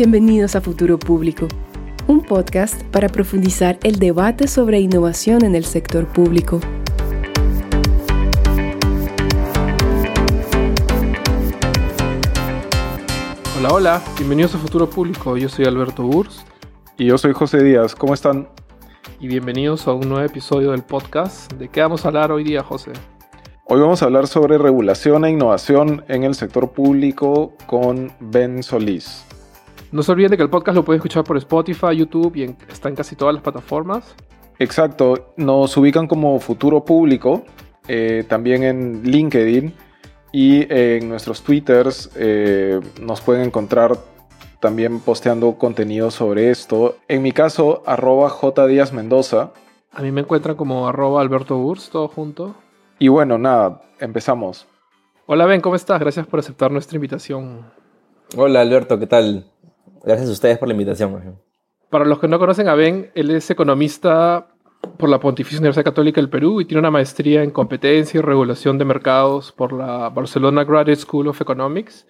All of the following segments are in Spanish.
Bienvenidos a Futuro Público, un podcast para profundizar el debate sobre innovación en el sector público. Hola, hola, bienvenidos a Futuro Público. Yo soy Alberto Burst. Y yo soy José Díaz. ¿Cómo están? Y bienvenidos a un nuevo episodio del podcast. ¿De qué vamos a hablar hoy día, José? Hoy vamos a hablar sobre regulación e innovación en el sector público con Ben Solís. No se olviden de que el podcast lo pueden escuchar por Spotify, YouTube y está en casi todas las plataformas. Exacto, nos ubican como Futuro Público, eh, también en LinkedIn y en nuestros Twitters eh, nos pueden encontrar también posteando contenido sobre esto. En mi caso, arroba J. Díaz Mendoza. A mí me encuentran como arroba Alberto Burs, todo junto. Y bueno, nada, empezamos. Hola Ben, ¿cómo estás? Gracias por aceptar nuestra invitación. Hola Alberto, ¿qué tal? Gracias a ustedes por la invitación. Para los que no conocen a Ben, él es economista por la Pontificia Universidad Católica del Perú y tiene una maestría en competencia y regulación de mercados por la Barcelona Graduate School of Economics.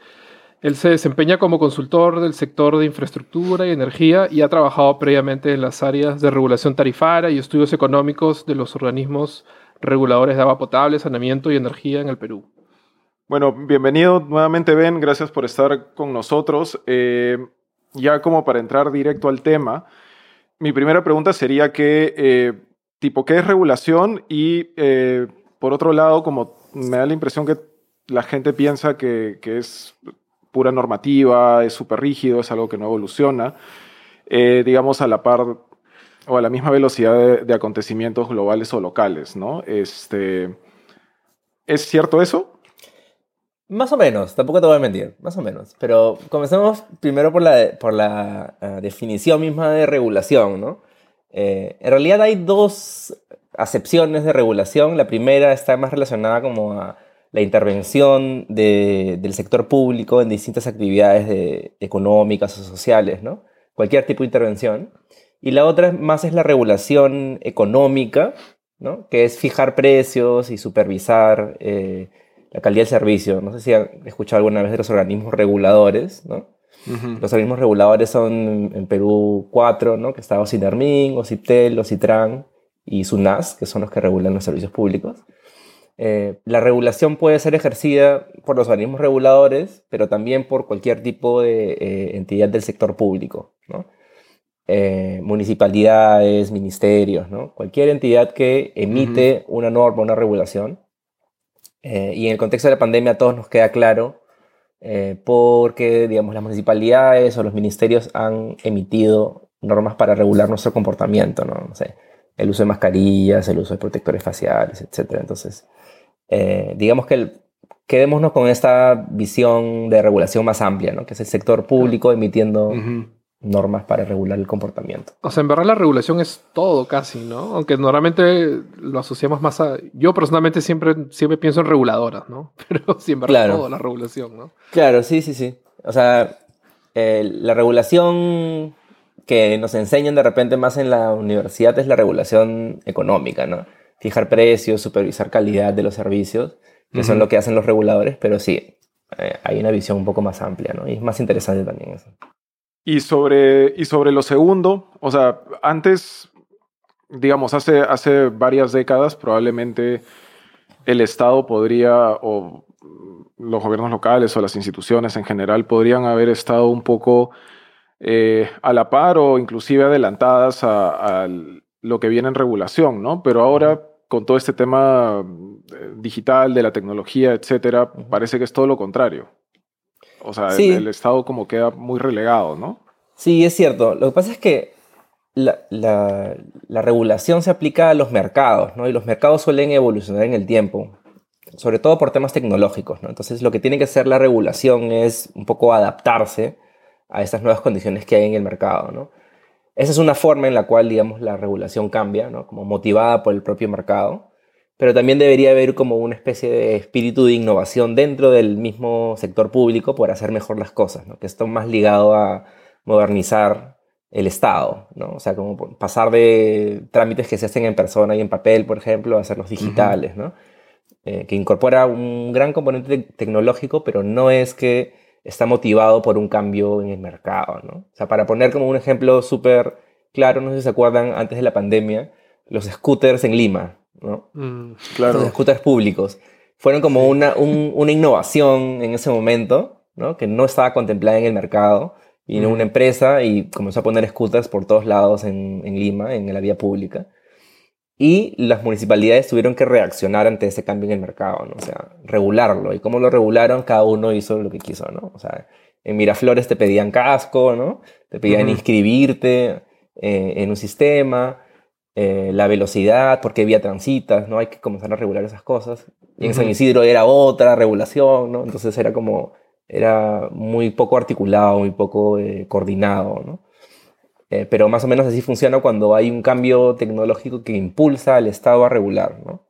Él se desempeña como consultor del sector de infraestructura y energía y ha trabajado previamente en las áreas de regulación tarifaria y estudios económicos de los organismos reguladores de agua potable, saneamiento y energía en el Perú. Bueno, bienvenido nuevamente Ben, gracias por estar con nosotros. Eh, ya como para entrar directo al tema, mi primera pregunta sería que, eh, tipo, ¿qué es regulación? Y eh, por otro lado, como me da la impresión que la gente piensa que, es pura normativa, es súper rígido, es algo que no evoluciona, eh, digamos, a la par o a la misma velocidad de, de, acontecimientos globales o locales, ¿no? Este, ¿Es cierto eso? Más o menos, tampoco te voy a mentir, más o menos. Pero comencemos primero por la, por la eh, definición misma de regulación, ¿no? Eh, en realidad hay dos acepciones de regulación. La primera está más relacionada como a la intervención del sector público en distintas actividades económicas o sociales, ¿no? Cualquier tipo de intervención. Y la otra más es la regulación económica, ¿no? Que es fijar precios y supervisar eh, la calidad del servicio. No sé si han escuchado alguna vez de los organismos reguladores, ¿no? Los organismos reguladores son en Perú cuatro, ¿no? Que está OCINERMIN, OCITEL, OCITRAN y SUNAS, que son los que regulan los servicios públicos. Eh, la regulación puede ser ejercida por los organismos reguladores, pero también por cualquier tipo de eh, entidad del sector público, ¿no? Eh, municipalidades, ministerios, ¿no? Cualquier entidad que emite una norma, una regulación, eh, y en el contexto de la pandemia a todos nos queda claro eh, porque, digamos, las municipalidades o los ministerios han emitido normas para regular nuestro comportamiento, ¿no? no sé, el uso de mascarillas, el uso de protectores faciales, etc. Entonces, eh, digamos que quedémonos con esta visión de regulación más amplia, ¿no? Que es el sector público emitiendo normas para regular el comportamiento. O sea, en verdad la regulación es todo casi, ¿no? Aunque normalmente lo asociamos más a... Yo personalmente siempre, siempre pienso en reguladoras, ¿no? Pero sí, en verdad claro. todo la regulación, ¿no? Claro, sí, sí, sí. O sea, eh, la regulación que nos enseñan de repente más en la universidad es la regulación económica, ¿no? Fijar precios, supervisar calidad de los servicios, que son lo que hacen los reguladores, pero sí, eh, hay una visión un poco más amplia, ¿no? Y es más interesante también eso. Y sobre, y sobre lo segundo, o sea, antes, digamos, hace, hace varias décadas probablemente el Estado podría, o los gobiernos locales o las instituciones en general podrían haber estado un poco eh, a la par o inclusive adelantadas a, lo que viene en regulación, ¿no? Pero ahora con todo este tema eh, digital, de la tecnología, etcétera, parece que es todo lo contrario. O sea, el, Estado como queda muy relegado, ¿no? Sí, es cierto. Lo que pasa es que la, regulación se aplica a los mercados, ¿no? Y los mercados suelen evolucionar en el tiempo, sobre todo por temas tecnológicos, ¿no? Entonces, lo que tiene que hacer la regulación es un poco adaptarse a estas nuevas condiciones que hay en el mercado, ¿no? Esa es una forma en la cual, digamos, la regulación cambia, ¿no? Como motivada por el propio mercado pero también debería haber como una especie de espíritu de innovación dentro del mismo sector público por hacer mejor las cosas, ¿no? que esto más ligado a modernizar el Estado, ¿no? O sea, como pasar de trámites que se hacen en persona y en papel, por ejemplo, a hacerlos digitales, ¿no? Eh, que incorpora un gran componente tecnológico, pero no es que está motivado por un cambio en el mercado, ¿no? O sea, para poner como un ejemplo súper claro, no sé si se acuerdan, antes de la pandemia, los scooters en Lima, ¿no? Mm, claro. Los scooters públicos. Fueron como una, una innovación en ese momento, ¿no? Que no estaba contemplada en el mercado. Vino una empresa y comenzó a poner scooters por todos lados en, en Lima, en la vía pública. Y las municipalidades tuvieron que reaccionar ante ese cambio en el mercado, ¿no? O sea, regularlo. Y cómo lo regularon, cada uno hizo lo que quiso, ¿no? O sea, en Miraflores te pedían casco, ¿no? Te pedían inscribirte eh, en un sistema, eh, la velocidad, por qué vía transitas, ¿no? Hay que comenzar a regular esas cosas. Y en San Isidro era otra regulación, ¿no? Entonces era como, era muy poco articulado, muy poco eh, coordinado, ¿no? pero más o menos así funciona cuando hay un cambio tecnológico que impulsa al Estado a regular, ¿no?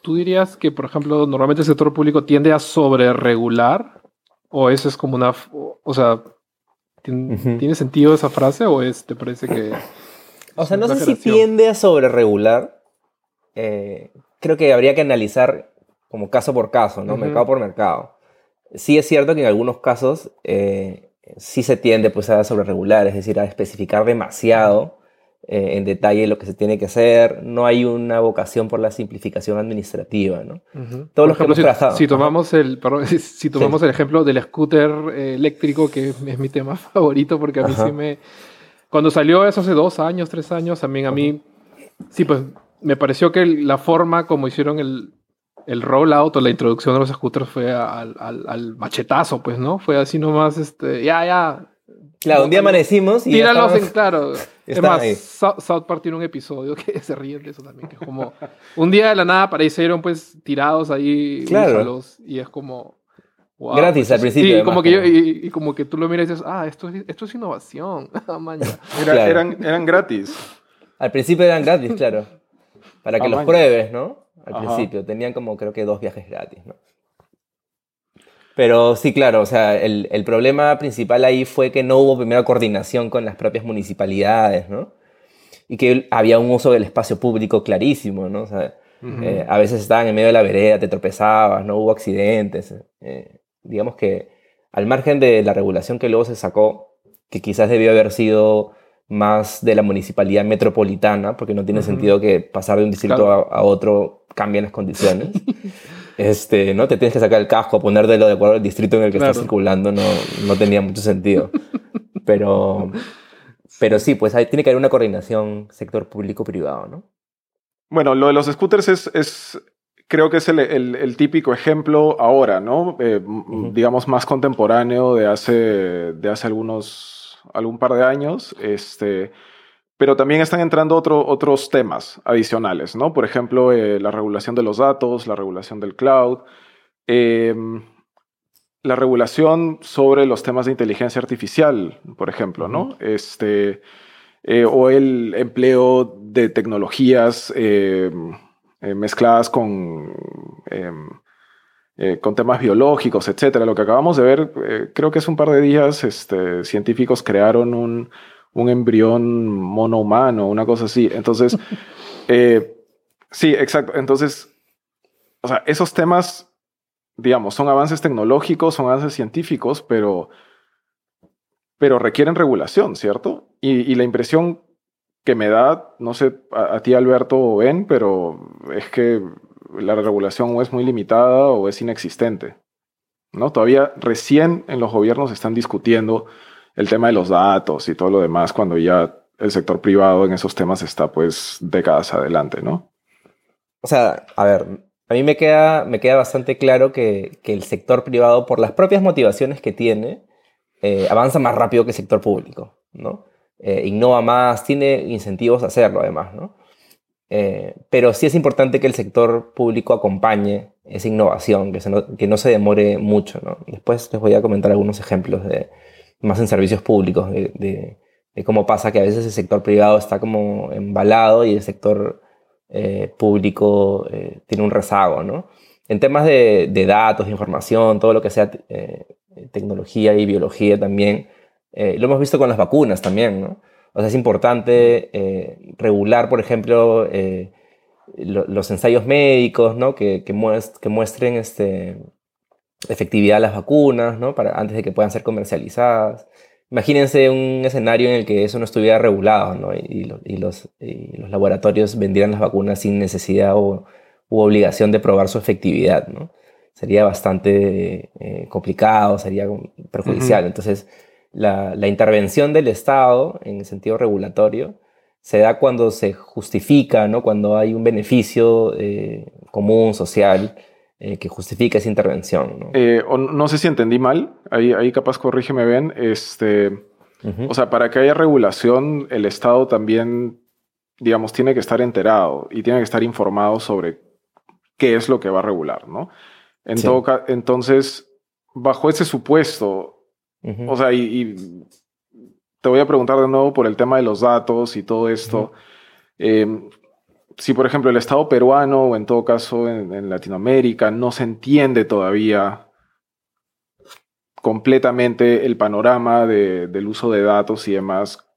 ¿Tú dirías que, por ejemplo, normalmente el sector público tiende a sobreregular? ¿O eso es como una... O sea, ¿tiene, sentido esa frase o es, te parece que... O sea, no sé si tiende a sobreregular. Eh, creo que habría que analizar como caso por caso, ¿no? Mercado por mercado. Sí es cierto que en algunos casos eh, sí se tiende pues, a sobreregular, es decir, a especificar demasiado eh, en detalle lo que se tiene que hacer. No hay una vocación por la simplificación administrativa, ¿no? Todos los ejemplo, si, si, tomamos el, si tomamos el ejemplo del scooter eléctrico, que es mi tema favorito, porque a mí sí me cuando salió eso hace dos años, tres años, también a mí, sí, pues me pareció que la forma como hicieron el, el rollout o la introducción de los scooters fue al, al, machetazo, pues, ¿no? Fue así nomás, este, ya, ya. Claro, un día amanecimos y. Tíralos en claro. es más, South Park tiene un episodio que se ríe de eso también, que es como. un día de la nada aparecieron, pues, tirados ahí. Claro. y es como. Gratis al principio. Y como, que y, como que tú lo miras y dices, ah, esto es, esto es innovación. Ah, eran, eran gratis. Al principio eran gratis, claro. Para que ah, los pruebes, ¿no? Al principio. Tenían como creo que dos viajes gratis, ¿no? Pero sí, claro, o sea, el, el, problema principal ahí fue que no hubo primera coordinación con las propias municipalidades, ¿no? Y que había un uso del espacio público clarísimo, ¿no? O sea, eh, a veces estaban en medio de la vereda, te tropezabas, no hubo accidentes. Eh, digamos que al margen de la regulación que luego se sacó, que quizás debió haber sido más de la municipalidad metropolitana, porque no tiene sentido que pasar de un distrito a, otro cambien las condiciones. este, ¿no? Te tienes que sacar el casco, ponértelo de acuerdo al distrito en el que estás circulando, no, no tenía mucho sentido. Pero, pero sí, pues ahí tiene que haber una coordinación sector público-privado, ¿no? Bueno, lo de los scooters es, es creo que es el, el, típico ejemplo ahora, ¿no? Eh, digamos más contemporáneo de hace, de hace algunos, algún par de años. Este, pero también están entrando otro, otros temas adicionales, ¿no? Por ejemplo, eh, la regulación de los datos, la regulación del cloud, em, la regulación sobre los temas de inteligencia artificial, por ejemplo, ¿no? Este, eh, o el empleo de tecnologías em, eh, mezcladas con, em, eh, con temas biológicos, etcétera. Lo que acabamos de ver, eh, creo que es un par de días, este, científicos crearon un, un embrión mono humano, una cosa así. Entonces, sí, exacto. Entonces, o sea, esos temas, digamos, son avances tecnológicos, son avances científicos, pero, pero requieren regulación, ¿cierto? Y, y la impresión que me da, no sé, a, ti Alberto o Ben, pero es que la regulación o es muy limitada o es inexistente. ¿no? Todavía recién en los gobiernos están discutiendo el tema de los datos y todo lo demás cuando ya el sector privado en esos temas está pues décadas adelante, ¿no? O sea, a ver, a mí me queda, me queda bastante claro que, que el sector privado, por las propias motivaciones que tiene, eh, avanza más rápido que el sector público, ¿no? Eh, innova más, tiene incentivos a hacerlo además, ¿no? Eh, pero sí es importante que el sector público acompañe esa innovación, que, no, que no se demore mucho, ¿no? Después les voy a comentar algunos ejemplos de, más en servicios públicos, de, cómo pasa que a veces el sector privado está como embalado y el sector eh, público tiene un rezago, ¿no? En temas de, datos, de información, todo lo que sea tecnología y biología también, eh, lo hemos visto con las vacunas también, ¿no? O sea, es importante eh, regular, por ejemplo, eh, los ensayos médicos, ¿no? Que, que, muestren este, efectividad de las vacunas, ¿no? Para, antes de que puedan ser comercializadas. Imagínense un escenario en el que eso no estuviera regulado, ¿no? Y, los, los, laboratorios vendieran las vacunas sin necesidad o u obligación de probar su efectividad, ¿no? Sería bastante eh, complicado, sería perjudicial. Entonces, la, la, intervención del Estado en el sentido regulatorio se da cuando se justifica, ¿no? Cuando hay un beneficio eh, común, social, eh, que justifica esa intervención. ¿no? Eh, no sé si entendí mal, ahí, ahí capaz corrígeme bien. Este, O sea, para que haya regulación, el Estado también, digamos, tiene que estar enterado y tiene que estar informado sobre qué es lo que va a regular, ¿no? En todo entonces, bajo ese supuesto, o sea, y, te voy a preguntar de nuevo por el tema de los datos y todo esto si por ejemplo el Estado peruano o en todo caso en, Latinoamérica no se entiende todavía completamente el panorama del uso de datos y demás,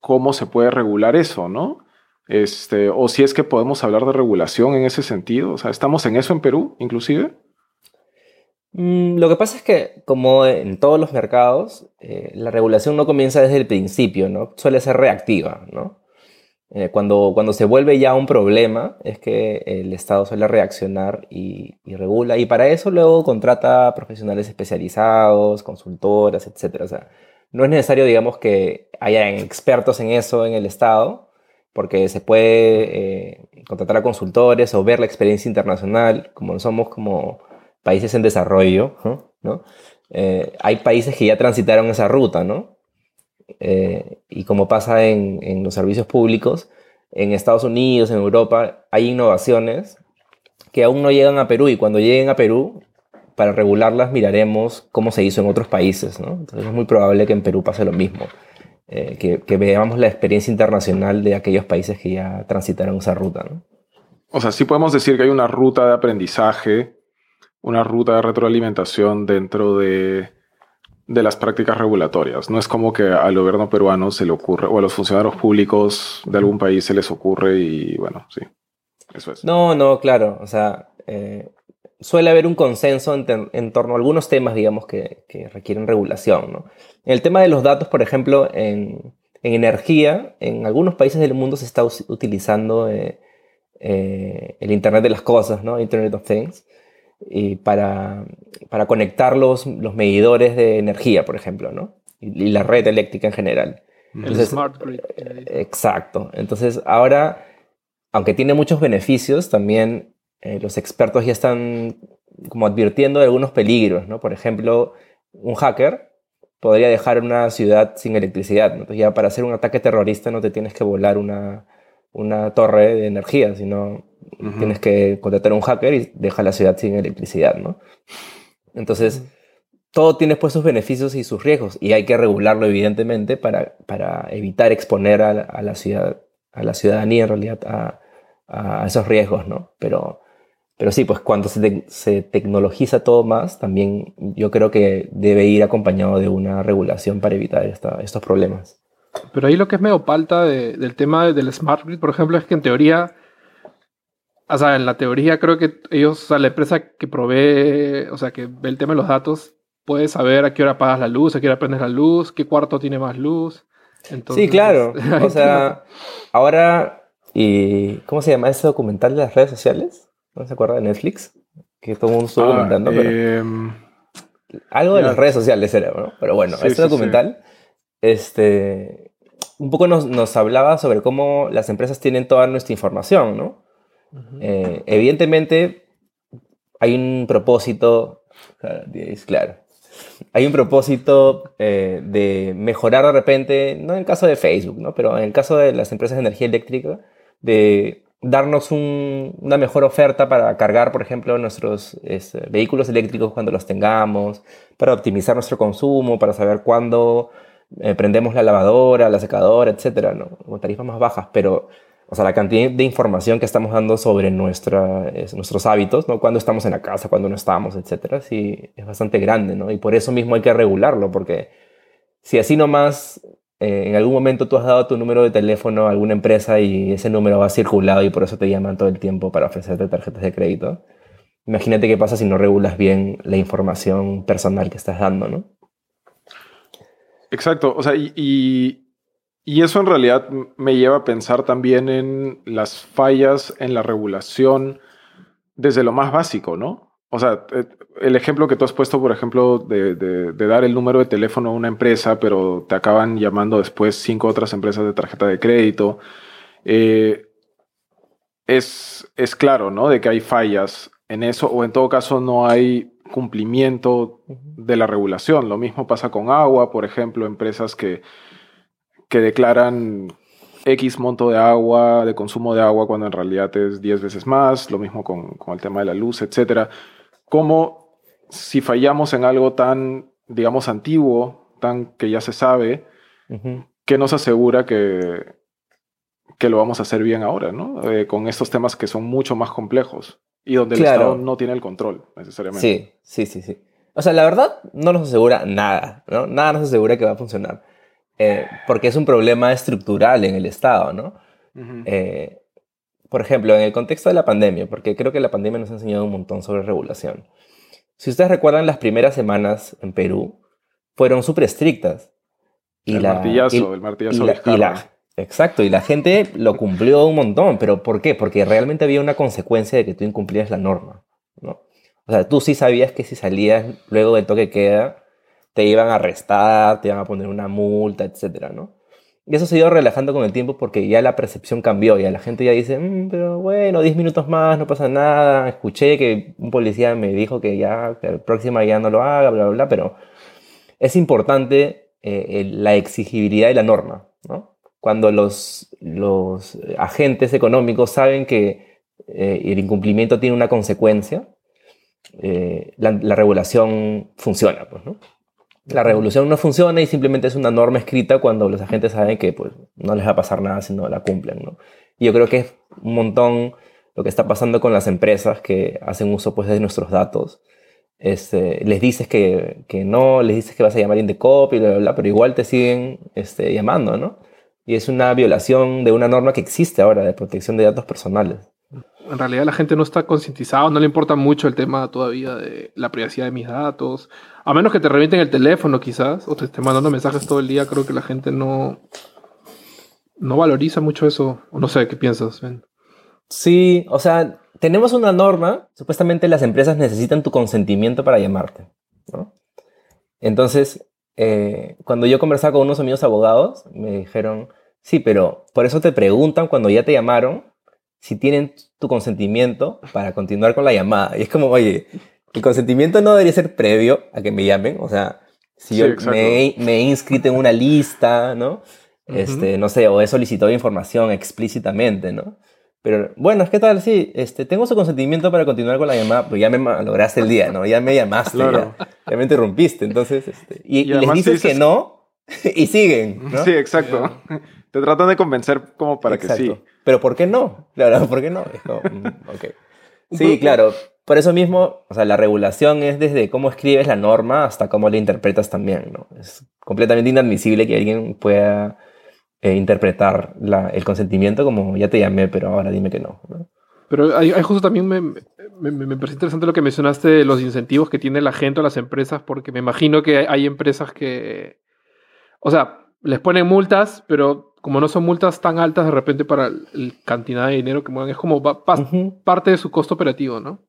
¿cómo se puede regular eso, no? Este, o si es que podemos hablar de regulación en ese sentido. O sea, ¿estamos en eso en Perú, inclusive? Mm, lo que pasa es que, como en todos los mercados, eh, la regulación no comienza desde el principio, ¿no? Suele ser reactiva, ¿no? Eh, cuando, cuando se vuelve ya un problema, es que el Estado suele reaccionar y, regula. Y para eso luego contrata profesionales especializados, consultoras, etc. O sea, no es necesario, digamos, que haya expertos en eso en el Estado, porque se puede eh, contratar a consultores o ver la experiencia internacional, como somos como países en desarrollo, ¿no? Eh, hay países que ya transitaron esa ruta, ¿no? Eh, y como pasa en, en, los servicios públicos, en Estados Unidos, en Europa, hay innovaciones que aún no llegan a Perú y cuando lleguen a Perú, para regularlas miraremos cómo se hizo en otros países. ¿no? Entonces es muy probable que en Perú pase lo mismo, eh, que, que, veamos la experiencia internacional de aquellos países que ya transitaron esa ruta. ¿no? O sea, sí podemos decir que hay una ruta de aprendizaje, una ruta de retroalimentación dentro de de las prácticas regulatorias. No es como que al gobierno peruano se le ocurre, o a los funcionarios públicos de algún país se les ocurre y bueno, sí, eso es. No, no, claro, o sea, eh, suele haber un consenso en, torno a algunos temas, digamos, que, requieren regulación. ¿no? En el tema de los datos, por ejemplo, en, energía, en algunos países del mundo se está utilizando eh, eh, el Internet de las Cosas, ¿no? Internet of Things y para, para conectar los, los, medidores de energía, por ejemplo, ¿no? Y, la red eléctrica en general. Entonces, smart grid. Exacto. Entonces, ahora, aunque tiene muchos beneficios, también eh, los expertos ya están como advirtiendo de algunos peligros, ¿no? Por ejemplo, un hacker podría dejar una ciudad sin electricidad. Entonces, ya para hacer un ataque terrorista no te tienes que volar una, una torre de energía, sino tienes que contratar a un hacker y deja la ciudad sin electricidad, ¿no? Entonces, todo tiene pues sus beneficios y sus riesgos y hay que regularlo evidentemente para, para evitar exponer a, la ciudad, a la ciudadanía en realidad a, a esos riesgos, ¿no? Pero, pero sí, pues cuando se, se, tecnologiza todo más, también yo creo que debe ir acompañado de una regulación para evitar esta, estos problemas. Pero ahí lo que es medio palta del tema del smart grid, por ejemplo, es que en teoría o sea, en la teoría creo que ellos, o sea, la empresa que provee, o sea, que ve el tema de los datos, puede saber a qué hora apagas la luz, a qué hora prendes la luz, qué cuarto tiene más luz. sí, claro. o sea, ahora, y ¿cómo se llama ese documental de las redes sociales? ¿No se acuerda de Netflix? Que todo el mundo estuvo ah, comentando. Em, algo de las redes sociales era, ¿no? Pero bueno, este documental, este, un poco nos, nos hablaba sobre cómo las empresas tienen toda nuestra información, ¿no? Eh, evidentemente, hay un propósito, claro, hay un propósito eh, de mejorar de repente, no en el caso de Facebook, ¿no? pero en el caso de las empresas de energía eléctrica, de darnos una mejor oferta para cargar, por ejemplo, nuestros este, vehículos eléctricos cuando los tengamos, para optimizar nuestro consumo, para saber cuándo eh, prendemos la lavadora, la secadora, etcétera, ¿no? Con tarifas más bajas, pero o sea, la cantidad de información que estamos dando sobre nuestra, nuestros hábitos, ¿no? Cuando estamos en la casa, cuando no estamos, etcétera, sí, es bastante grande, ¿no? Y por eso mismo hay que regularlo, porque si así nomás eh, en algún momento tú has dado tu número de teléfono a alguna empresa y ese número va circulado y por eso te llaman todo el tiempo para ofrecerte tarjetas de crédito, imagínate qué pasa si no regulas bien la información personal que estás dando, ¿no? Exacto, o sea, y, y, eso en realidad me lleva a pensar también en las fallas en la regulación desde lo más básico, ¿no? O sea, eh, el ejemplo que tú has puesto, por ejemplo, de, de, dar el número de teléfono a una empresa, pero te acaban llamando después cinco otras empresas de tarjeta de crédito, eh, es, es claro, ¿no? De que hay fallas en eso, o en todo caso no hay cumplimiento de la regulación. Lo mismo pasa con agua, por ejemplo, empresas que, que declaran X monto de agua, de consumo de agua, cuando en realidad es 10 veces más, lo mismo con, con el tema de la luz, etc. ¿Cómo si fallamos en algo tan, digamos, antiguo, tan que ya se sabe, qué nos asegura que, que lo vamos a hacer bien ahora, ¿no? Eh, con estos temas que son mucho más complejos y donde el Estado no tiene el control necesariamente. Sí, sí, sí, sí. O sea, la verdad no nos asegura nada, ¿no? Nada nos asegura que va a funcionar. Eh, porque es un problema estructural en el Estado, ¿no? Eh, por ejemplo, en el contexto de la pandemia, porque creo que la pandemia nos ha enseñado un montón sobre regulación. Si ustedes recuerdan, las primeras semanas en Perú fueron súper estrictas. Y el martillazo, el martillazo y la, Exacto, y la gente lo cumplió un montón, pero ¿por qué? Porque realmente había una consecuencia de que tú incumplías la norma, ¿no? O sea, tú sí sabías que si salías luego del toque queda, te iban a arrestar, te iban a poner una multa, etcétera, ¿no? Y eso se ha ido relajando con el tiempo porque ya la percepción cambió, ya la gente ya dice, mm, pero bueno, 10 minutos más, no pasa nada, escuché que un policía me dijo que ya, que la próxima ya no lo haga, bla, bla, bla, pero es importante eh, la exigibilidad de la norma, ¿no? Cuando los, los agentes económicos saben que eh, el incumplimiento tiene una consecuencia, eh, la, regulación funciona. Pues, ¿no? La regulación no funciona y simplemente es una norma escrita cuando los agentes saben que pues, no les va a pasar nada si no la cumplen. ¿no? Y yo creo que es un montón lo que está pasando con las empresas que hacen uso pues, de nuestros datos. Este, les dices que, que, no, les dices que vas a llamar Indecop y bla, bla, bla, pero igual te siguen este, llamando, ¿no? Y es una violación de una norma que existe ahora de protección de datos personales. En realidad la gente no está concientizada, no le importa mucho el tema todavía de la privacidad de mis datos, a menos que te revienten el teléfono quizás, o te estén mandando mensajes todo el día, creo que la gente no, no valoriza mucho eso, o no sé, ¿qué piensas? Sí, o sea, tenemos una norma, supuestamente las empresas necesitan tu consentimiento para llamarte, ¿no? Entonces, eh, cuando yo conversaba con unos amigos abogados, me dijeron, sí, pero por eso te preguntan cuando ya te llamaron si tienen tu consentimiento para continuar con la llamada. Y es como, oye, el consentimiento no debería ser previo a que me llamen. O sea, si yo me, he inscrito en una lista, ¿no? este, no sé, o he solicitado información explícitamente, ¿no? Pero bueno, es que tal, sí, este, tengo su consentimiento para continuar con la llamada, pues ya me lograste el día, ¿no? Ya me llamaste, ya, me interrumpiste, entonces, este, y, les dices, que no y siguen, ¿no? Sí, exacto. Te tratan de convencer como para que sí. Pero ¿por qué no? Claro, ¿por qué no? Mm, sí, claro. Por eso mismo, o sea, la regulación es desde cómo escribes la norma hasta cómo la interpretas también, ¿no? Es completamente inadmisible que alguien pueda eh, interpretar el consentimiento como ya te llamé, pero ahora dime que no. Pero hay, justo también me, me, parece interesante lo que mencionaste de los incentivos que tiene la gente o las empresas, porque me imagino que hay, empresas que, o sea, les ponen multas, pero como no son multas tan altas de repente para la cantidad de dinero que mueven, es como parte de su costo operativo, ¿no?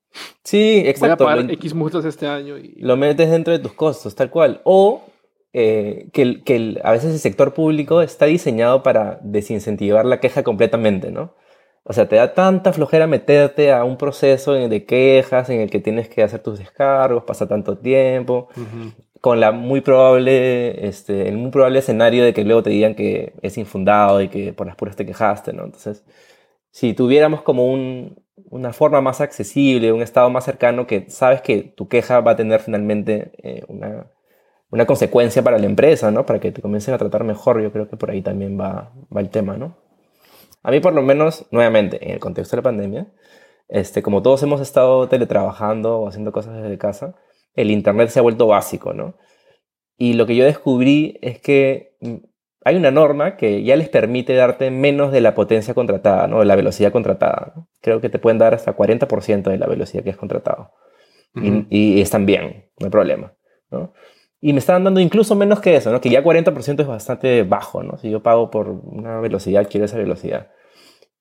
Sí, exacto. Voy a pagar X multas este año. Y... Lo metes dentro de tus costos, tal cual. O eh, que, que a veces el sector público está diseñado para desincentivar la queja completamente, ¿no? O sea, te da tanta flojera meterte a un proceso de quejas en el que tienes que hacer tus descargos, pasa tanto tiempo, con la muy probable, este, el muy probable escenario de que luego te digan que es infundado y que por las puras te quejaste, ¿no? Entonces, si tuviéramos como un, una forma más accesible, un estado más cercano que sabes que tu queja va a tener finalmente eh, una, una consecuencia para la empresa, ¿no? Para que te comiencen a tratar mejor, yo creo que por ahí también va, va el tema, ¿no? A mí por lo menos, nuevamente, en el contexto de la pandemia, este, como todos hemos estado teletrabajando o haciendo cosas desde casa, el Internet se ha vuelto básico, ¿no? Y lo que yo descubrí es que mm, hay una norma que ya les permite darte menos de la potencia contratada, ¿no? De la velocidad contratada. ¿no? creo que te pueden dar hasta 40% de la velocidad que has contratado. Y- Ujú. y, están bien, no hay problema. ¿no? Y me estaban dando incluso menos que eso, ¿no? que ya 40% es bastante bajo. ¿no? Si yo pago por una velocidad, quiero esa velocidad.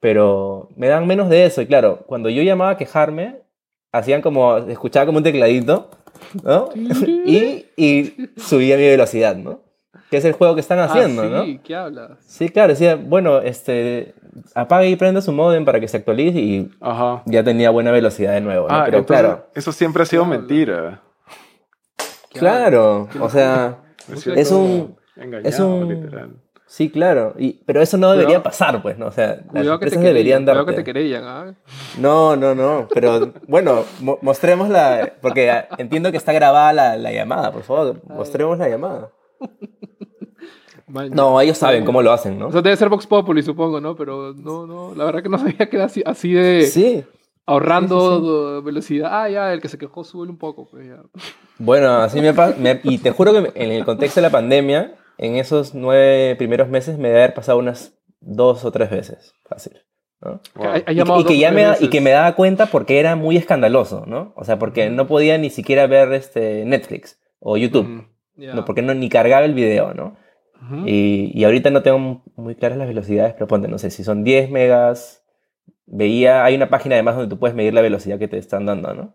Pero me dan menos de eso. Y claro, cuando yo llamaba a quejarme, hacían como, escuchaba como un tecladito, ¿no? y, y subía mi velocidad, ¿no? Que es el juego que están haciendo, ah, ¿no? sí, ¿qué hablas? Sí, claro, decía, bueno, este, apague y prenda su modem para que se actualice y Ajá. ya tenía buena velocidad de nuevo, ¿no? Ah, Pero entonces, claro, eso siempre ha sido mentira. ¿Qué claro, o sea, locura. es un, Engañado, es un- literal. Sí, claro, y, pero eso no debería Cuidado. pasar, pues, ¿no? O sea, las Cuidado que empresas deberían cuidado que te querellan, ¿ah? No, no, no, pero bueno, mo- mostremos la, porque entiendo que está grabada la, la llamada, por favor, mostremos la llamada. No, ellos saben cómo lo hacen, ¿no? O sea, debe ser Vox Populi, supongo, ¿no? Pero no, no, la verdad que no sabía que era así, así de Sí. ahorrando velocidad. Ah, ya, el que se quejó sube un poco, pues ya. Bueno, así me pasa. Y te juro que en el contexto de la pandemia, en esos nueve primeros meses me debe haber pasado unas dos o tres veces. Fácil. Y, que ya me, da- y que me daba cuenta porque era muy escandaloso, ¿no? O sea, porque no podía ni siquiera ver este Netflix o YouTube. No, porque no, ni cargaba el video, ¿no? Y, y ahorita no tengo muy claras las velocidades, pero ponte, no sé, si son 10 megas, veía, hay una página además donde tú puedes medir la velocidad que te están dando, ¿no?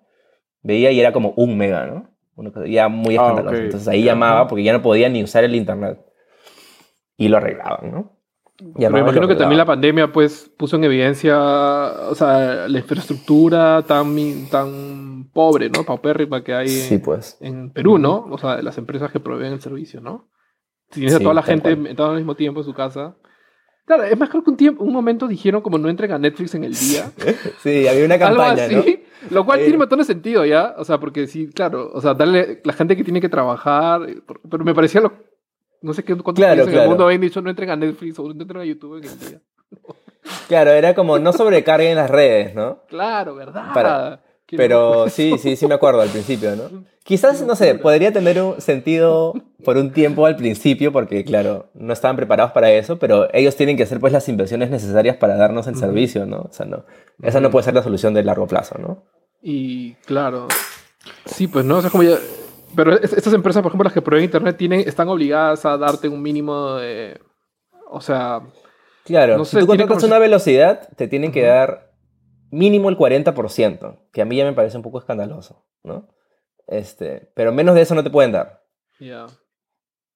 Veía y era como un mega, ¿no? Una cosa ya muy Ah, escandaloso. ok. Entonces ahí llamaba porque ya no podía ni usar el internet. Y lo arreglaban, ¿no? Y me imagino que también la pandemia pues puso en evidencia, o sea, la infraestructura tan, tan pobre, ¿no? Paupérrima que hay Sí, en, pues. en Perú, ¿no? O sea, las empresas que proveen el servicio, ¿no? Si tienes a Sí, toda la gente cual. entrando al mismo tiempo en su casa. Claro, es más, creo que un, tiempo, un momento dijeron como no entren a Netflix en el día. Sí, había una Algo campaña, así. ¿no? Lo cual Eh. tiene un montón de sentido, ¿ya? O sea, porque sí, claro. O sea, darle la gente que tiene que trabajar. Pero me parecía lo. No sé qué cuántos Claro, países en el mundo habían dicho no entren a Netflix o no entren a YouTube en el día. Claro, era como no sobrecarguen las redes, ¿no? Claro, ¿verdad? Para- Pero sí, sí, sí me acuerdo al principio, ¿no? Quizás, no sé, podría tener un sentido por un tiempo al principio, porque claro, no estaban preparados para eso, pero ellos tienen que hacer pues las inversiones necesarias para darnos el servicio, ¿no? O sea, no, esa no puede ser la solución de largo plazo, ¿no? Y claro. Sí, pues no, o sea, como ya. Pero es- estas empresas, por ejemplo, las que proveen internet, tienen, están obligadas a darte un mínimo de. O sea, Claro, No si sé, tú tiene contratas una velocidad, te tienen que dar mínimo el 40%, que a mí ya me parece un poco escandaloso, ¿no? Este, pero menos de eso no te pueden dar.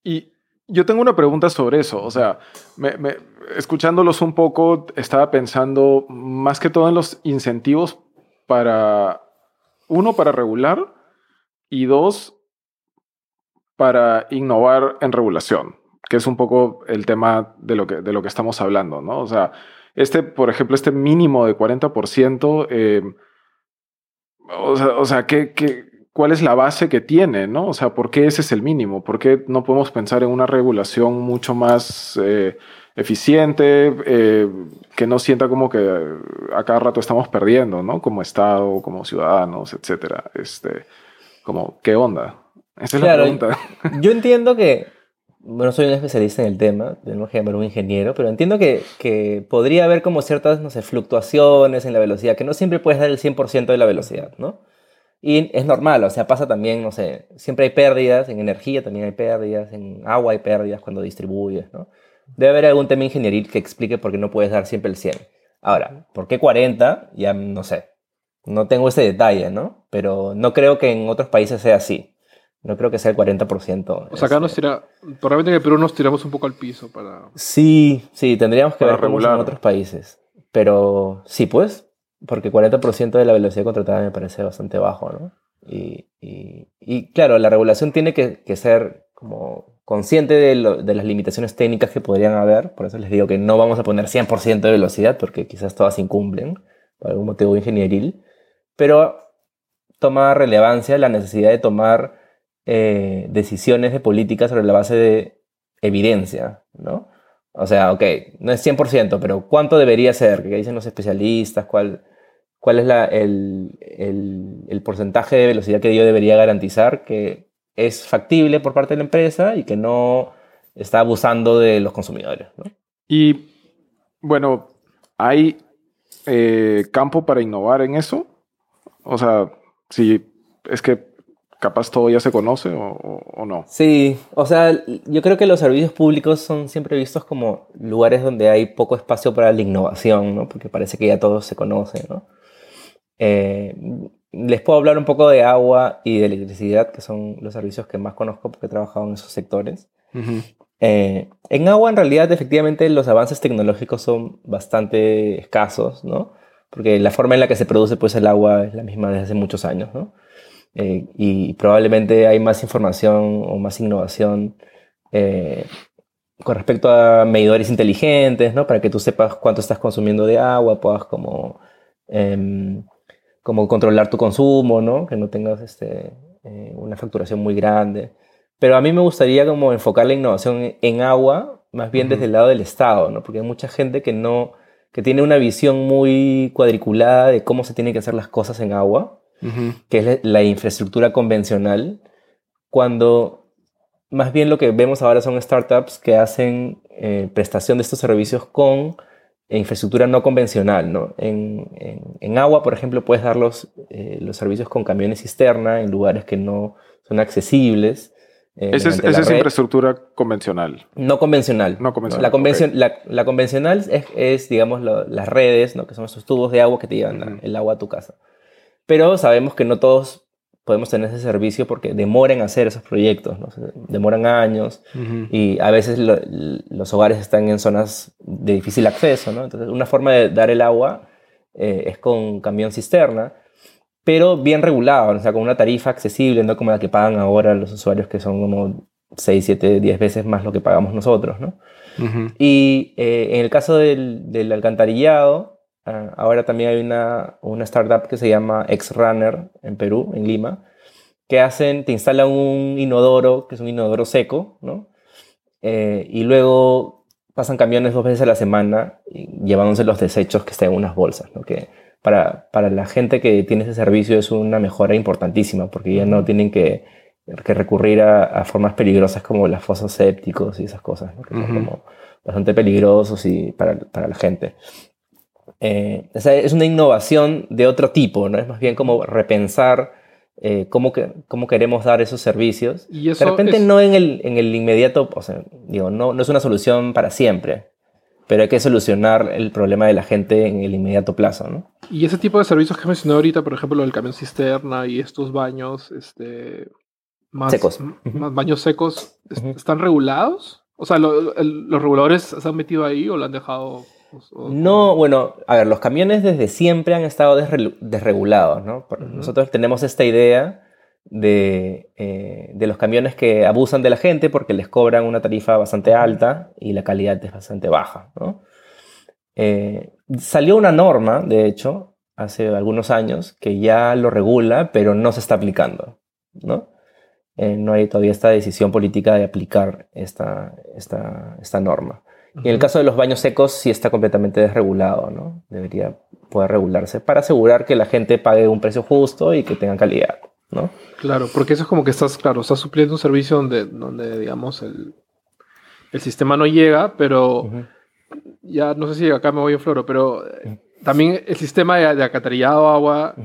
Y yo tengo una pregunta sobre eso. O sea, me- escuchándolos un poco, estaba pensando más que todo en los incentivos para, uno, para regular y dos, para innovar en regulación, que es un poco el tema de lo que, de lo que estamos hablando, ¿no? O sea, este, por ejemplo, este mínimo de 40%, eh, o sea, o sea ¿qué, qué, cuál es la base que tiene, ¿no? O sea, ¿por qué ese es el mínimo? ¿Por qué no podemos pensar en una regulación mucho más eh, eficiente, eh, que no sienta como que a cada rato estamos perdiendo, ¿no? Como Estado, como ciudadanos, etcétera. Este, como, ¿qué onda? Esa es la pregunta. Yo entiendo que, bueno, soy un especialista en el tema, tenemos que llamar un ingeniero, pero entiendo que, que podría haber como ciertas, no sé, fluctuaciones en la velocidad, que no siempre puedes dar el 100% de la velocidad, ¿no? Y es normal, o sea, pasa también, no sé, siempre hay pérdidas, en energía también hay pérdidas, en agua hay pérdidas cuando distribuyes, ¿no? Debe haber algún tema ingenieril que explique por qué no puedes dar siempre el 100. Ahora, ¿por qué 40? Ya no sé. No tengo ese detalle, ¿no? Pero no creo que en otros países sea así. No creo que sea el 40%. O sea, acá nos tira. Probablemente en el Perú nos tiramos un poco al piso para. Sí, sí, tendríamos que ver regular. otros países. Pero sí, pues, porque 40% de la velocidad contratada me parece bastante bajo, ¿no? Y, y- y, claro, la regulación tiene que, que ser como consciente de, lo- de las limitaciones técnicas que podrían haber. Por eso les digo que no vamos a poner 100% de velocidad, porque quizás todas incumplen por algún motivo ingenieril. Pero toma relevancia la necesidad de tomar eh, decisiones de política sobre la base de evidencia, ¿no? O sea, ok, no es 100%, pero ¿cuánto debería ser? ¿Qué dicen los especialistas? ¿Cuál, cuál es la- el, el- porcentaje de velocidad que yo debería garantizar que es factible por parte de la empresa y que no está abusando de los consumidores? ¿no? Y bueno, hay eh, campo para innovar en eso? O sea, si es que capaz todo ya se conoce o, o- no. Sí, o sea, yo creo que los servicios públicos son siempre vistos como lugares donde hay poco espacio para la innovación, ¿no? Porque parece que ya todo se conoce, ¿no? Eh, les puedo hablar un poco de agua y de electricidad, que son los servicios que más conozco porque he trabajado en esos sectores. Ujú. Eh, en agua, en realidad, efectivamente, los avances tecnológicos son bastante escasos, ¿no? Porque la forma en la que se produce pues, el agua es la misma desde hace muchos años, ¿no? Eh, y probablemente hay más información o más innovación eh, con respecto a medidores inteligentes, ¿no? Para que tú sepas cuánto estás consumiendo de agua, puedas como, em, como controlar tu consumo, ¿no? Que no tengas este, eh, una facturación muy grande. Pero a mí me gustaría como enfocar la innovación en- agua, más bien desde el lado del Estado, ¿no? Porque hay mucha gente que no, que tiene una visión muy cuadriculada de cómo se tienen que hacer las cosas en agua, Que es la- la infraestructura convencional, cuando más bien lo que vemos ahora son startups que hacen eh, prestación de estos servicios con infraestructura no convencional. ¿no? En, en- en agua, por ejemplo, puedes dar los, eh, los servicios con camiones cisterna en lugares que no son accesibles. eh, Esa es, esa la es infraestructura convencional. No convencional. No convencional, La, convencion- ok. la, la convencional es, es, digamos, lo- las redes, ¿no? que son esos tubos de agua que te llevan la- Ujú. el agua a tu casa. Pero sabemos que no todos podemos tener ese servicio porque demoran hacer esos proyectos, ¿no? Demoran años y a veces lo- los hogares están en zonas de difícil acceso. ¿no? Entonces, una forma de dar el agua eh, es con camión cisterna, pero bien regulado, o sea, con una tarifa accesible, no como la que pagan ahora los usuarios, que son como 6, 7, 10 veces más lo que pagamos nosotros. ¿no? Y eh, en el caso del, del alcantarillado, ah, ahora también hay una, una startup que se llama Xrunner en Perú, en Lima, que hacen, te instalan un inodoro, que es un inodoro seco, ¿no? Eh, y luego pasan camiones dos veces a la semana y llevándose los desechos que están en unas bolsas, ¿no? Que para, para la gente que tiene ese servicio es una mejora importantísima, porque ya no tienen que, que recurrir a, a formas peligrosas como las fosas sépticos y esas cosas, ¿no? que son como bastante peligrosos y para, para la gente. Eh, o sea, es una innovación de otro tipo, ¿no? Es más bien como repensar eh, cómo, que, cómo queremos dar esos servicios. Y eso de repente es- no en el, en el inmediato, o sea, digo, no, no es una solución para siempre, pero hay que solucionar el problema de la gente en el inmediato plazo, ¿no? Y ese tipo de servicios que mencioné ahorita, por ejemplo, el camión cisterna y estos baños este, más, Secos. más baños secos. ¿están regulados? O sea, lo- el- ¿los reguladores se han metido ahí o lo han dejado? O- No, bueno, a ver, los camiones desde siempre han estado desre- desregulados, ¿no? Nosotros tenemos esta idea de, eh, de los camiones que abusan de la gente porque les cobran una tarifa bastante alta y la calidad es bastante baja, ¿no? Eh, salió una norma, de hecho, hace algunos años, que ya lo regula, pero no se está aplicando, ¿no? Eh, no hay todavía esta decisión política de aplicar esta, esta, esta norma. Y en el caso de los baños secos sí está completamente desregulado, ¿no? Debería poder regularse para asegurar que la gente pague un precio justo y que tenga calidad, ¿no? Claro, porque eso es como que estás, claro, estás supliendo un servicio donde, donde digamos, el, el sistema no llega, pero ya no sé si acá me voy en floro, pero eh, también el sistema de, de alcantarillado agua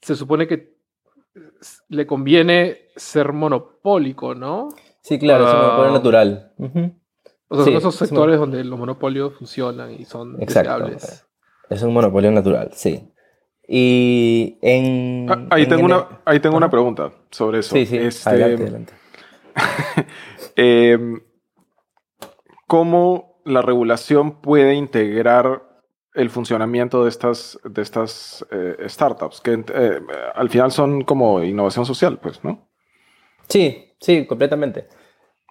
se supone que le conviene ser monopólico, ¿no? Sí, claro, es un monopolio natural. Ujú. O sea, Sí, son esos es un- sectores donde los monopolios funcionan y son Exacto. deseables. Es un monopolio natural, sí. Y en... Ah, Ahí en tengo, el- una, ahí tengo una pregunta sobre eso. Sí, sí, Este, adelante, adelante. em, ¿Cómo la regulación puede integrar el funcionamiento de estas, de estas eh, startups? Que eh, al final son como innovación social, pues, ¿no? Sí, sí, completamente.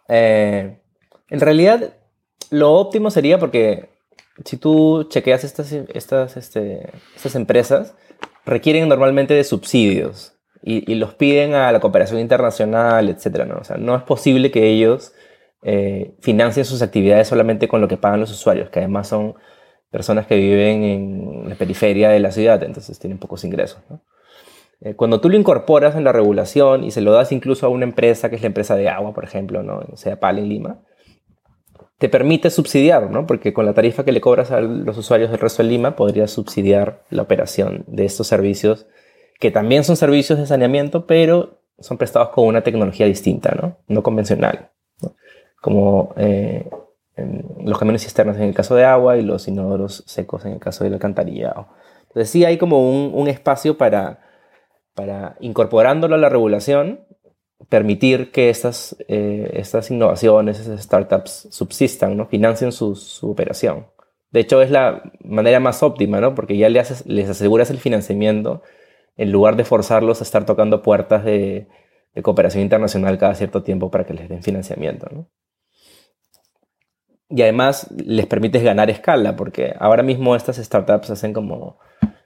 Eh, en realidad, lo óptimo sería porque si tú chequeas estas, estas, este, estas empresas, requieren normalmente de subsidios y, y los piden a la cooperación internacional, etc. ¿no? O sea, no es posible que ellos eh, financien sus actividades solamente con lo que pagan los usuarios, que además son personas que viven en la periferia de la ciudad, entonces tienen pocos ingresos. ¿no? Eh, cuando tú lo incorporas en la regulación y se lo das incluso a una empresa, que es la empresa de agua, por ejemplo, ¿no? sea PAL en Lima, te permite subsidiar, ¿no? Porque con la tarifa que le cobras a los usuarios del resto de Lima, podrías subsidiar la operación de estos servicios, que también son servicios de saneamiento, pero son prestados con una tecnología distinta, ¿no? No convencional. Como eh, los camiones cisternas en el caso de agua y los inodoros secos en el caso del alcantarillado. Entonces sí hay como un, un espacio para, para, incorporándolo a la regulación, permitir que estas, eh, estas innovaciones, esas startups subsistan, ¿no? financien su, su, operación. De hecho, es la manera más óptima, ¿no? porque ya les, haces, les aseguras el financiamiento en lugar de forzarlos a estar tocando puertas de, de cooperación internacional cada cierto tiempo para que les den financiamiento. ¿no? Y además les permites ganar escala, porque ahora mismo estas startups hacen como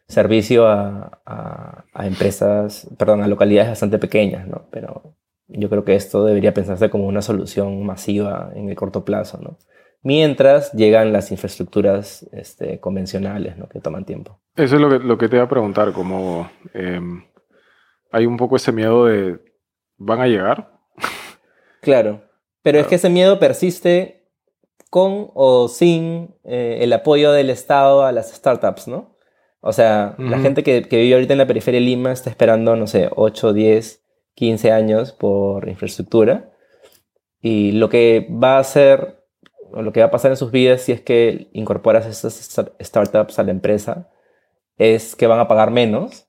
servicio a, a, a, empresas, perdón, a localidades bastante pequeñas, ¿no? Pero yo creo que esto debería pensarse como una solución masiva en el corto plazo, ¿no? Mientras llegan las infraestructuras este, convencionales, ¿no? Que toman tiempo. Eso es lo que, lo que te iba a preguntar, como eh, hay un poco ese miedo de, ¿van a llegar? Claro, pero claro. es que ese miedo persiste con o sin eh, el apoyo del Estado a las startups, ¿no? O sea, uh -huh. la gente que, que, vive ahorita en la periferia de Lima está esperando, no sé, 8, 10, 15 años por infraestructura. Y lo que va a hacer, o lo que va a pasar en sus vidas si es que incorporas estas startups a la empresa, es que van a pagar menos,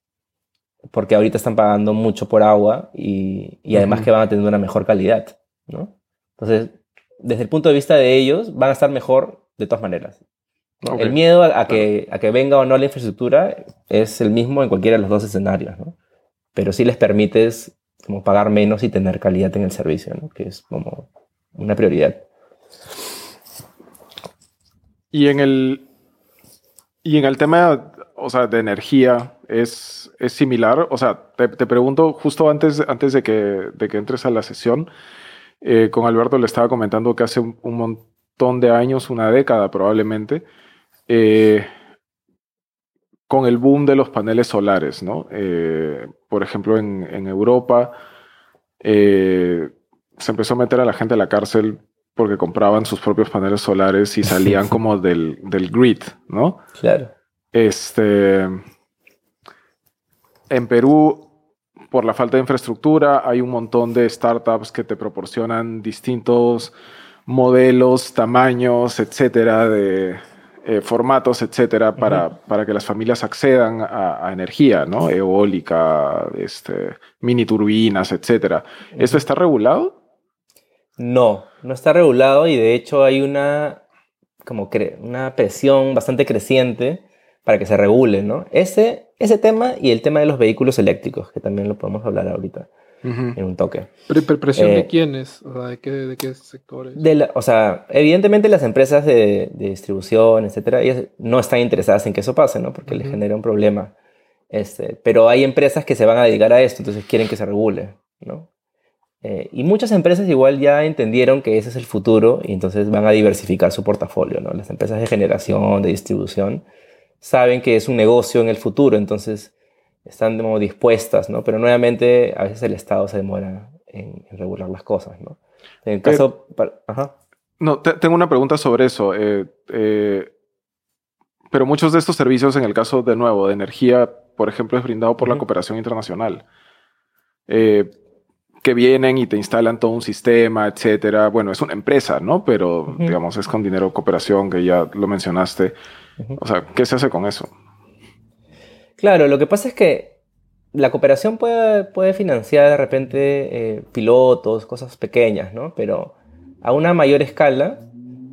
porque ahorita están pagando mucho por agua y, y además uh -huh. que van a tener una mejor calidad, ¿no? Entonces, desde el punto de vista de ellos, van a estar mejor de todas maneras. ¿no? Okay. El miedo a, a, que, a, que, venga o no la infraestructura es el mismo en cualquiera de los dos escenarios, ¿no? Pero sí les permites como pagar menos y tener calidad en el servicio, ¿no? Que es como una prioridad. Y en el, y en el tema, o sea, de energía, ¿es, es similar? O sea, te, te pregunto justo antes, antes de, que, de que entres a la sesión, eh, con Alberto le estaba comentando que hace un, un, montón de años, una década probablemente, eh, con el boom de los paneles solares, ¿no? Eh, por ejemplo, en, en Europa eh, se empezó a meter a la gente a la cárcel porque compraban sus propios paneles solares y salían como del, del grid, ¿no? Claro. Este, en Perú por la falta de infraestructura, hay un montón de startups que te proporcionan distintos modelos, tamaños, etcétera, de eh, formatos, etcétera, para, uh -huh. para, que las familias accedan a, a, energía, ¿no? Eólica, este, mini turbinas, etcétera. Uh -huh. ¿Eso está regulado? No, no está regulado y de hecho hay una, como una presión bastante creciente para que se regule, ¿no? Ese, ese tema y el tema de los vehículos eléctricos, que también lo podemos hablar ahorita uh -huh. en un toque. ¿Pero presión eh, de quiénes? O sea, ¿de, qué, ¿de qué sectores? De la, o sea, evidentemente las empresas de, de, distribución, etcétera, ellas no están interesadas en que eso pase, ¿no? Porque uh -huh. les genera un problema. Este, pero hay empresas que se van a dedicar a esto, entonces quieren que se regule, ¿no? Eh, y muchas empresas igual ya entendieron que ese es el futuro y entonces van a diversificar su portafolio, ¿no? Las empresas de generación, de distribución, saben que es un negocio en el futuro, entonces están como dispuestas, ¿no? Pero nuevamente a veces el Estado se demora en, en regular las cosas, ¿no? En el caso... Eh, para, ajá. No, te, tengo una pregunta sobre eso. Eh, eh, pero muchos de estos servicios, en el caso de nuevo de energía, por ejemplo, es brindado por uh -huh. la cooperación internacional. Que vienen y te instalan todo un sistema, etcétera. Bueno, es una empresa, ¿no? Pero, uh -huh. digamos, es con dinero cooperación, que ya lo mencionaste. O sea, ¿qué se hace con eso? Claro, lo que pasa es que la cooperación puede, puede financiar de repente eh, pilotos, cosas pequeñas, ¿no? Pero a una mayor escala,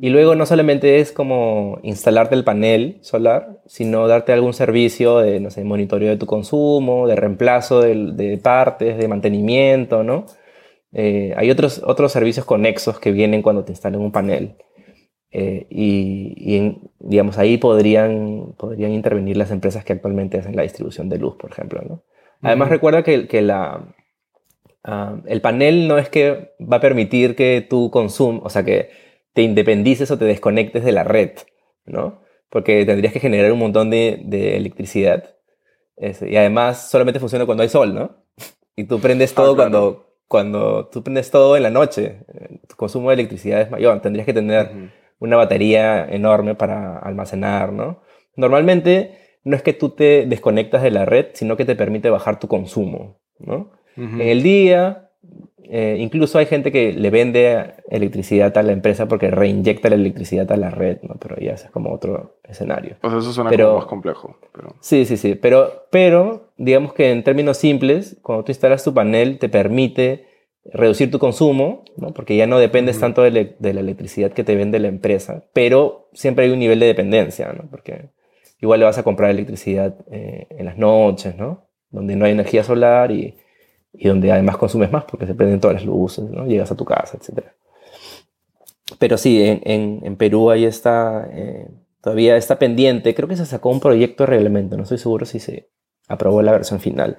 y luego no solamente es como instalarte el panel solar, sino darte algún servicio de, no sé, monitoreo de tu consumo, de reemplazo de, partes, de mantenimiento, ¿no? Eh, hay otros, otros servicios conexos que vienen cuando te instalan un panel. Eh, y, y digamos, ahí podrían, podrían intervenir las empresas que actualmente hacen la distribución de luz, por ejemplo. ¿no? Además, uh -huh. recuerda que, que la, uh, el panel no es que va a permitir que tú consumas, o sea, que te independices o te desconectes de la red, ¿no? Porque tendrías que generar un montón de, de electricidad. Y además, solamente funciona cuando hay sol, ¿no? Y tú prendes todo ah, claro. cuando, cuando tú prendes todo en la noche. Tu consumo de electricidad es mayor. Tendrías que tener. Uh -huh una batería enorme para almacenar, ¿no? Normalmente no es que tú te desconectas de la red, sino que te permite bajar tu consumo, ¿no? En el día, eh, incluso hay gente que le vende electricidad a la empresa porque reinyecta la electricidad a la red, ¿no? Pero ya es como otro escenario. Sea, eso suena Pero- como más complejo. Pero... Sí, sí, sí. Pero, pero, digamos que en términos simples, cuando tú instalas tu panel, te permite reducir tu consumo, ¿no? porque ya no dependes tanto de, la electricidad que te vende la empresa, pero siempre hay un nivel de dependencia, ¿no? porque igual le vas a comprar electricidad eh, en las noches, ¿no? donde no hay energía solar y, y donde además consumes más porque se prenden todas las luces, ¿no? llegas a tu casa, etc. Pero sí, en, en- en Perú ahí está, eh, todavía está pendiente. Creo que se sacó un proyecto de reglamento, no estoy seguro si se aprobó la versión final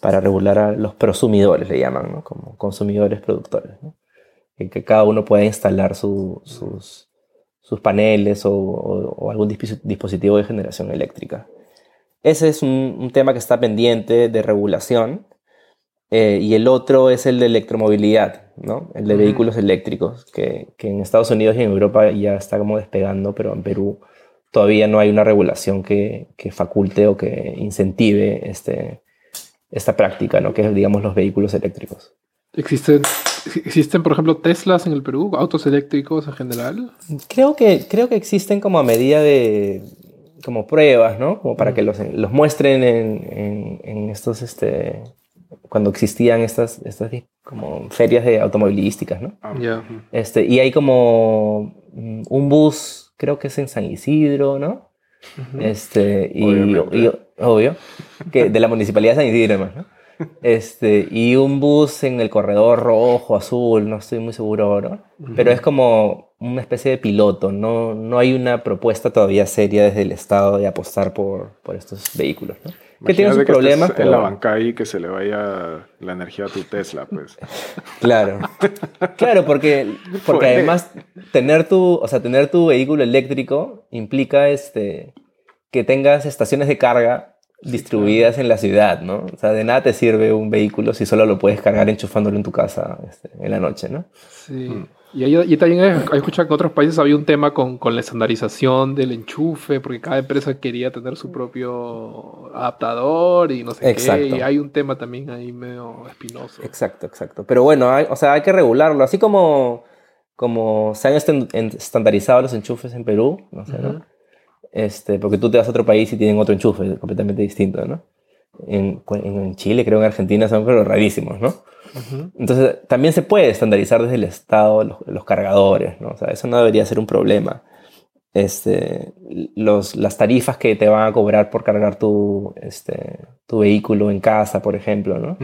para regular a los prosumidores, le llaman, ¿no? como consumidores productores. ¿no? Que, que cada uno pueda instalar su- sus, sus paneles o, o- o algún disposi- dispositivo de generación eléctrica. Ese es un, un tema que está pendiente de regulación. Eh, y el otro es el de electromovilidad, ¿no? El de Ujú. vehículos eléctricos, que, que en Estados Unidos y en Europa ya está como despegando, pero en Perú todavía no hay una regulación que, que faculte o que incentive este, esta práctica, ¿no? Que es, digamos, los vehículos eléctricos. ¿Existen, ¿Existen, por ejemplo, Teslas en el Perú? ¿Autos eléctricos en general? Creo que, creo que existen como a medida de como pruebas, ¿no? Como para que los, los muestren en, en- en estos, este, cuando existían estas, estas como ferias de automovilísticas, ¿no? Ah, Ya. ujú. Este, y hay como mm, un bus, creo que es en San Isidro, ¿no? Este, y, obvio, que de la municipalidad de San Isidro, además, ¿no? Este, y un bus en el corredor rojo, azul, no estoy muy seguro ahora, pero es como una especie de piloto, no, no hay una propuesta todavía seria desde el Estado de apostar por, por estos vehículos, ¿no? Que tienen sus que problemas, en la pero... banca y que se le vaya la energía a tu Tesla, pues. Claro. Claro, porque, porque además tener tu, o sea, tener tu vehículo eléctrico implica este, que tengas estaciones de carga distribuidas en la ciudad, ¿no? O sea, de nada te sirve un vehículo si solo lo puedes cargar enchufándolo en tu casa este, en la noche, ¿no? Sí. Y, ahí- y también he, escuchado que en otros países había un tema con, con la estandarización del enchufe, porque cada empresa quería tener su propio adaptador y no sé Exacto. qué. Y hay un tema también ahí medio espinoso. Exacto, exacto. Pero bueno, hay- o sea, hay que regularlo. Así como, como se han estandarizado los enchufes en Perú, no sé, ¿no? Ujú. este, porque tú te vas a otro país y tienen otro enchufe completamente distinto, ¿no? En, en Chile, creo en Argentina son pero rarísimos, ¿no? Entonces, también se puede estandarizar desde el Estado los, los cargadores, ¿no? O sea, eso no debería ser un problema. Este, los, las tarifas que te van a cobrar por cargar tu, este, tu vehículo en casa, por ejemplo, ¿no?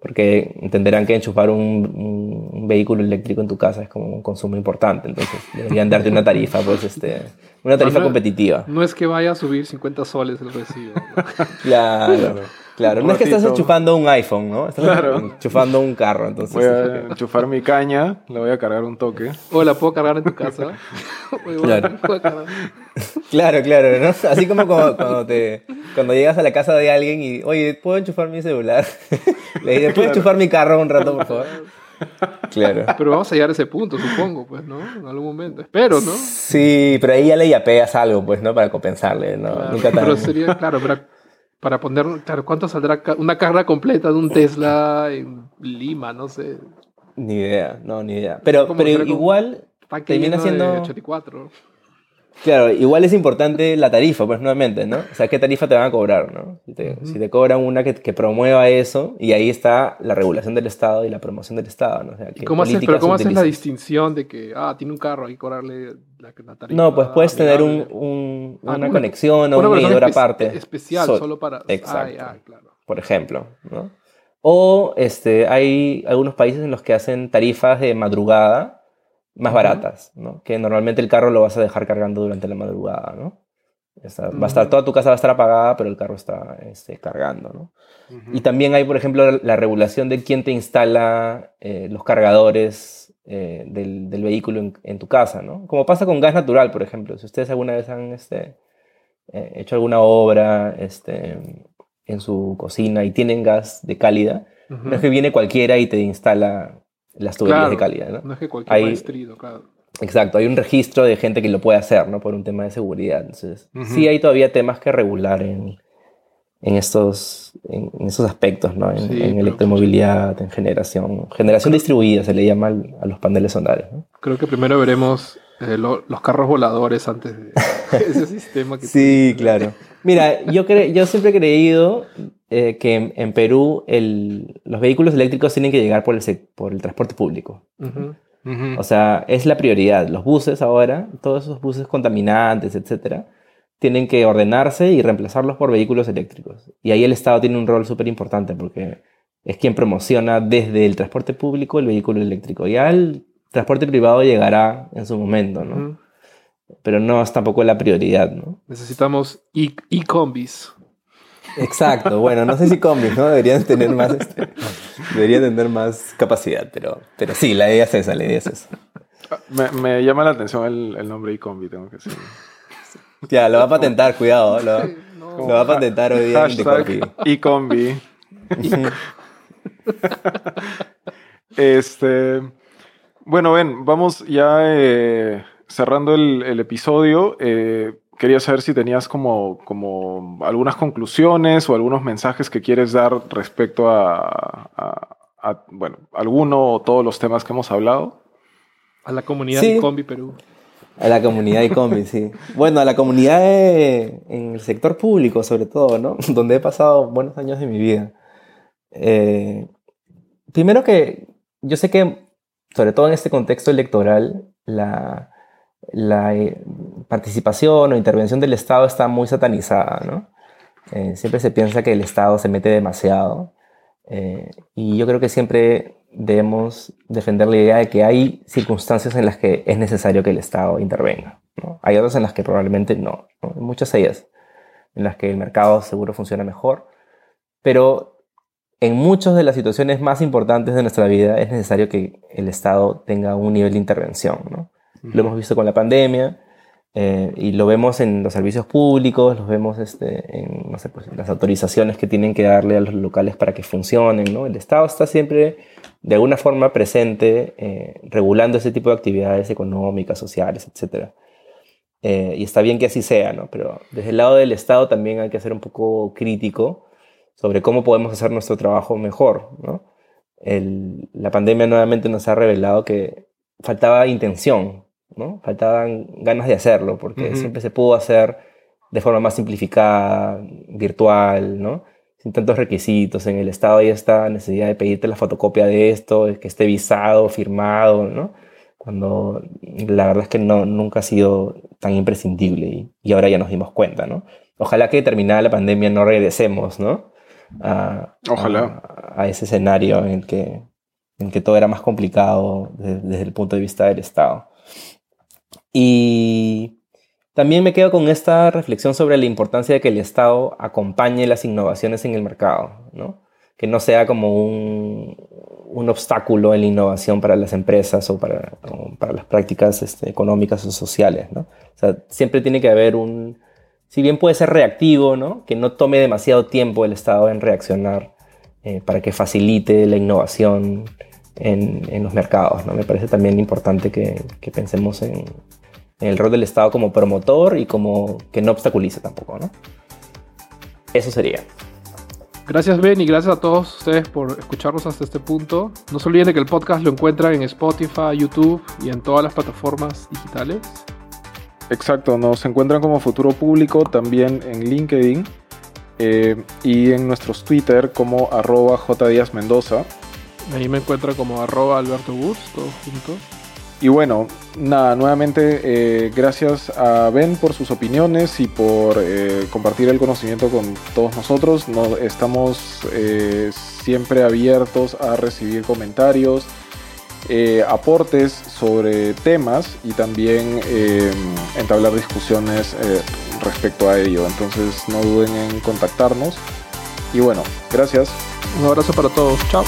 Porque entenderán que enchufar un, un- un vehículo eléctrico en tu casa es como un consumo importante, entonces deberían darte una tarifa, pues, este, una tarifa competitiva. No es que vaya a subir 50 soles el recibo. ¿no? Claro, claro. Un No es que estás ratito. enchufando un iPhone, ¿no? Estás Claro. enchufando un carro, entonces. Voy a enchufar mi caña, le voy a cargar un toque. O la puedo cargar en tu casa. Claro. Claro, claro, ¿no? Así como cuando, cuando te, cuando llegas a la casa de alguien y, oye, ¿puedo enchufar mi celular? Le dices, ¿puedo enchufar mi carro un rato, por favor? Claro. Pero vamos a llegar a ese punto, supongo, pues, ¿no? En algún momento. Espero, ¿no? Sí, pero ahí ya le yapeas algo, pues, ¿no? Para compensarle, ¿no? Claro, Nunca tan... Pero sería, claro, para, para poner, claro, ¿cuánto saldrá una carga completa de un Tesla en Lima? No sé. Ni idea, no, ni idea. Pero, pero igual, Termina siendo- 84. claro, igual es importante la tarifa, pues, nuevamente, ¿no? O sea, ¿qué tarifa te van a cobrar, no? Si te, Ujú. si te cobran una que, que promueva eso, y ahí está la regulación del Estado y la promoción del Estado, ¿no? O sea, ¿Y ¿qué cómo haces, pero cómo haces la distinción de que, ah, tiene un carro, hay que cobrarle la, la tarifa? No, pues puedes tener un, amigable? un- Ah, una una- conexión o Una un medidor espe- aparte. Especial, Sol- solo para... Exacto. Ah, ya, claro. por ejemplo, ¿no? O este, hay algunos países en los que hacen tarifas de madrugada más baratas, ¿no? Que normalmente el carro lo vas a dejar cargando durante la madrugada, ¿no? Está- va a estar, Ujú. toda tu casa va a estar apagada, pero el carro está este, cargando. Y también hay, por ejemplo, la regulación de quién te instala eh, los cargadores eh, del, del vehículo en, en tu casa, ¿no? Como pasa con gas natural, por ejemplo. Si ustedes alguna vez han este, eh, hecho alguna obra este, en su cocina y tienen gas de cálida, no es que viene cualquiera y te instala las tuberías Claro, de cálida, ¿no? No es que cualquier Hay- maestrito, claro. Exacto, hay un registro de gente que lo puede hacer, ¿no? Por un tema de seguridad. Entonces, sí hay todavía temas que regular en, en estos, en, estos aspectos, ¿no? En, Sí, en electromovilidad, en generación. Generación distribuida se le llama al- a los paneles solares, ¿no? Creo que primero veremos eh, lo- los carros voladores antes de ese sistema que Sí, claro. Mira, yo, cre- yo siempre he creído eh, que en, en Perú el- los vehículos eléctricos tienen que llegar por el, por el transporte público. Ujú. Ujú. O sea, es la prioridad. Los buses ahora, todos esos buses contaminantes, etcétera, tienen que ordenarse y reemplazarlos por vehículos eléctricos. Y ahí el Estado tiene un rol súper importante porque es quien promociona desde el transporte público el vehículo eléctrico. Ya el transporte privado llegará en su momento, ¿no? Pero no es tampoco la prioridad, ¿no? Necesitamos e- e-combis. Exacto, bueno, no sé si combis, ¿no? Deberían tener más, este, deberían tener más capacidad, pero, pero sí, la idea es esa, la idea es esa. Me, me llama la atención el, el nombre iCombi, tengo que decir. Ya, lo va a patentar, cuidado, lo, No. lo va a patentar hoy día. Hashtag iCombi. Este, bueno, ven, vamos ya eh, cerrando el, el episodio. Eh, quería saber si tenías como, como algunas conclusiones o algunos mensajes que quieres dar respecto a, a- a, bueno, alguno o todos los temas que hemos hablado. A la comunidad Sí. e-combi Perú. A la comunidad e-commerce, sí. Bueno, a la comunidad de- en el sector público, sobre todo, ¿no? Donde he pasado buenos años de mi vida. Eh, primero que yo sé que, sobre todo en este contexto electoral, la, la eh, participación o intervención del Estado está muy satanizada, ¿no? Eh, siempre se piensa que el Estado se mete demasiado. Eh, y yo creo que siempre debemos defender la idea de que hay circunstancias en las que es necesario que el Estado intervenga. ¿no? Hay otras en las que probablemente no, ¿no? Muchas de ellas en las que el mercado seguro funciona mejor, pero en muchas de las situaciones más importantes de nuestra vida es necesario que el Estado tenga un nivel de intervención. ¿no? Lo hemos visto con la pandemia eh, y lo vemos en los servicios públicos, lo vemos este, en no sé, pues, las autorizaciones que tienen que darle a los locales para que funcionen. ¿no? El Estado está siempre de alguna forma presente eh, regulando ese tipo de actividades económicas, sociales, etc. Eh, y está bien que así sea, ¿no? pero desde el lado del Estado también hay que ser un poco crítico sobre cómo podemos hacer nuestro trabajo mejor. ¿no? El- la pandemia nuevamente nos ha revelado que faltaba intención, ¿no? faltaban ganas de hacerlo, porque siempre se pudo hacer de forma más simplificada, virtual, ¿no? sin tantos requisitos. En el Estado hay esta necesidad de pedirte la fotocopia de esto, que esté visado, firmado, ¿no? cuando la verdad es que no, nunca ha sido tan imprescindible y, y ahora ya nos dimos cuenta. ¿no? Ojalá que terminada la pandemia no regresemos, ¿no? A, Ojalá. a, a ese escenario en el que, en que todo era más complicado de- desde el punto de vista del Estado. Y también me quedo con esta reflexión sobre la importancia de que el Estado acompañe las innovaciones en el mercado, ¿no? Que no sea como un, un obstáculo en la innovación para las empresas o para, o para las prácticas este, económicas o sociales, ¿no? O sea, siempre tiene que haber un, si bien puede ser reactivo, ¿no? Que no tome demasiado tiempo el Estado en reaccionar eh, para que facilite la innovación en, en los mercados, ¿no? Me parece también importante que, que pensemos en, en el rol del Estado como promotor y como que no obstaculice tampoco, ¿no? Eso sería. Gracias Ben y gracias a todos ustedes por escucharnos hasta este punto. No se olviden de que el podcast lo encuentran en Spotify, YouTube y en todas las plataformas digitales. Exacto, nos encuentran como Futuro Público también en LinkedIn eh, y en nuestros Twitter como arroba jdiasmendoza. Ahí me encuentran como arroba Alberto Bus, todos juntos. Y bueno, nada, nuevamente eh, gracias a Ben por sus opiniones y por eh, compartir el conocimiento con todos nosotros. No, estamos eh, siempre abiertos a recibir comentarios, aportes sobre temas y también entablar discusiones respecto a ello. Entonces no duden en contactarnos. Y bueno, gracias. Un abrazo para todos. Chao.